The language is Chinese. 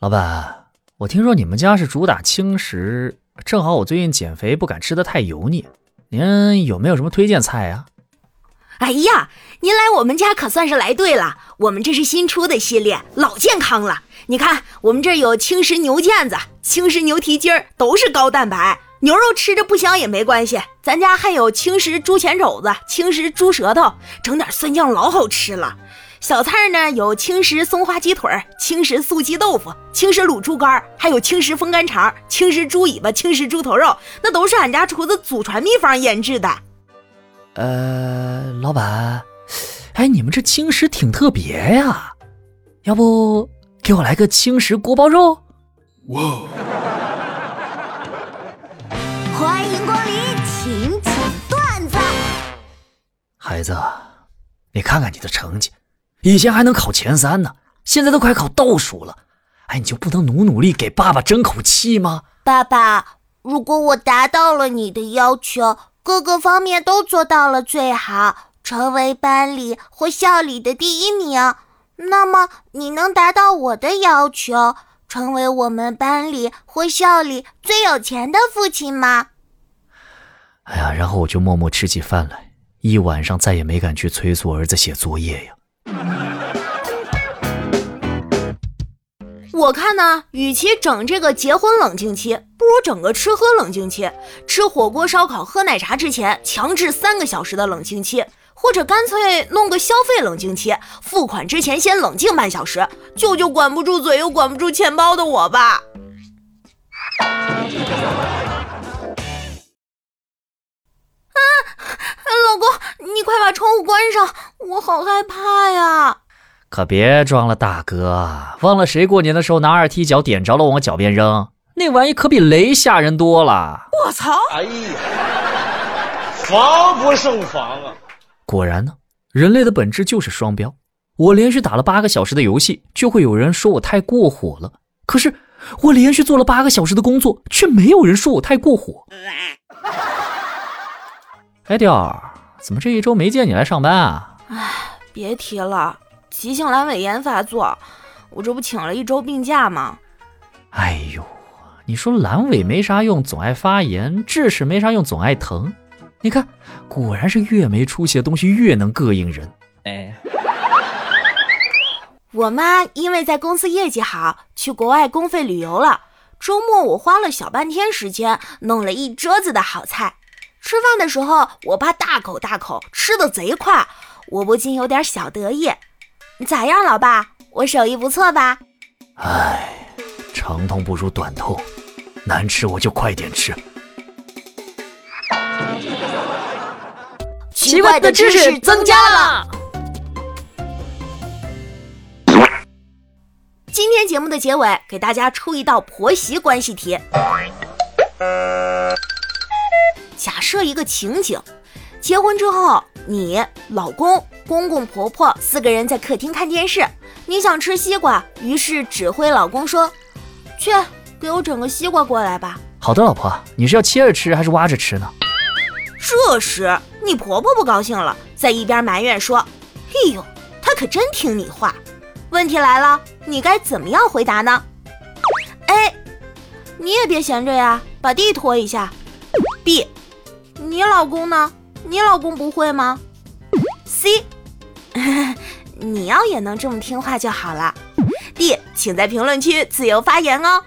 老板，我听说你们家是主打轻食，正好我最近减肥不敢吃的太油腻，您有没有什么推荐菜啊？哎呀，您来我们家可算是来对了，我们这是新出的系列，老健康了。你看，我们这有轻食牛腱子、轻食牛蹄筋儿，都是高蛋白。牛肉吃着不香也没关系，咱家还有轻食猪前肘子、轻食猪舌头，整点蒜酱老好吃了。小菜呢有青石松花鸡腿、青石素鸡豆腐、青石卤猪肝，还有青石风干肠、青石猪尾巴、青石猪头肉，那都是俺家厨子祖传秘方腌制的。呃，老板，哎，你们这青石挺特别呀，要不给我来个青石锅包肉？哇！欢迎光临，请讲段子。孩子，你看看你的成绩，以前还能考前三呢，现在都快考倒数了。哎，你就不能努努力给爸爸争口气吗？爸爸，如果我达到了你的要求。各个方面都做到了最好，成为班里或校里的第一名。那么，你能达到我的要求，成为我们班里或校里最有钱的父亲吗？哎呀，然后我就默默吃起饭来，一晚上再也没敢去催促儿子写作业呀。我看呢，与其整这个结婚冷静期，不如整个吃喝冷静期。吃火锅、烧烤、喝奶茶之前，强制三个小时的冷静期，或者干脆弄个消费冷静期，付款之前先冷静半小时，救救管不住嘴又管不住钱包的我吧。啊，老公，你快把窗户关上，我好害怕呀。可别装了，大哥！忘了谁过年的时候拿二踢脚点着了往我脚边扔？那玩意可比雷吓人多了！我操！哎呀，防不胜防啊！果然呢，人类的本质就是双标。我连续打了八个小时的游戏，就会有人说我太过火了；可是我连续做了八个小时的工作，却没有人说我太过火。哎，雕儿，怎么这一周没见你来上班啊？哎，别提了。急性阑尾炎发作，我这不请了一周病假吗？哎呦，你说阑尾没啥用，总爱发炎；智齿没啥用，总爱疼。你看，果然是越没出息的东西越能膈应人。哎，我妈因为在公司业绩好，去国外公费旅游了。周末我花了小半天时间，弄了一桌子的好菜。吃饭的时候，我爸大口大口吃的贼快，我不禁有点小得意。咋样，老爸？我手艺不错吧？唉，长痛不如短痛，难吃我就快点吃。奇怪的知识增加了。今天节目的结尾，给大家出一道婆媳关系题。假设一个情景。结婚之后，你老公、公公、婆婆四个人在客厅看电视。你想吃西瓜，于是指挥老公说：“去给我整个西瓜过来吧。”好的，老婆，你是要切着吃还是挖着吃呢？这时你婆婆不高兴了，在一边埋怨说：“哎呦，她可真听你话。”问题来了，你该怎么样回答呢？A，你也别闲着呀，把地拖一下。B，你老公呢？你老公不会吗？C，你要也能这么听话就好了。弟请在评论区自由发言哦。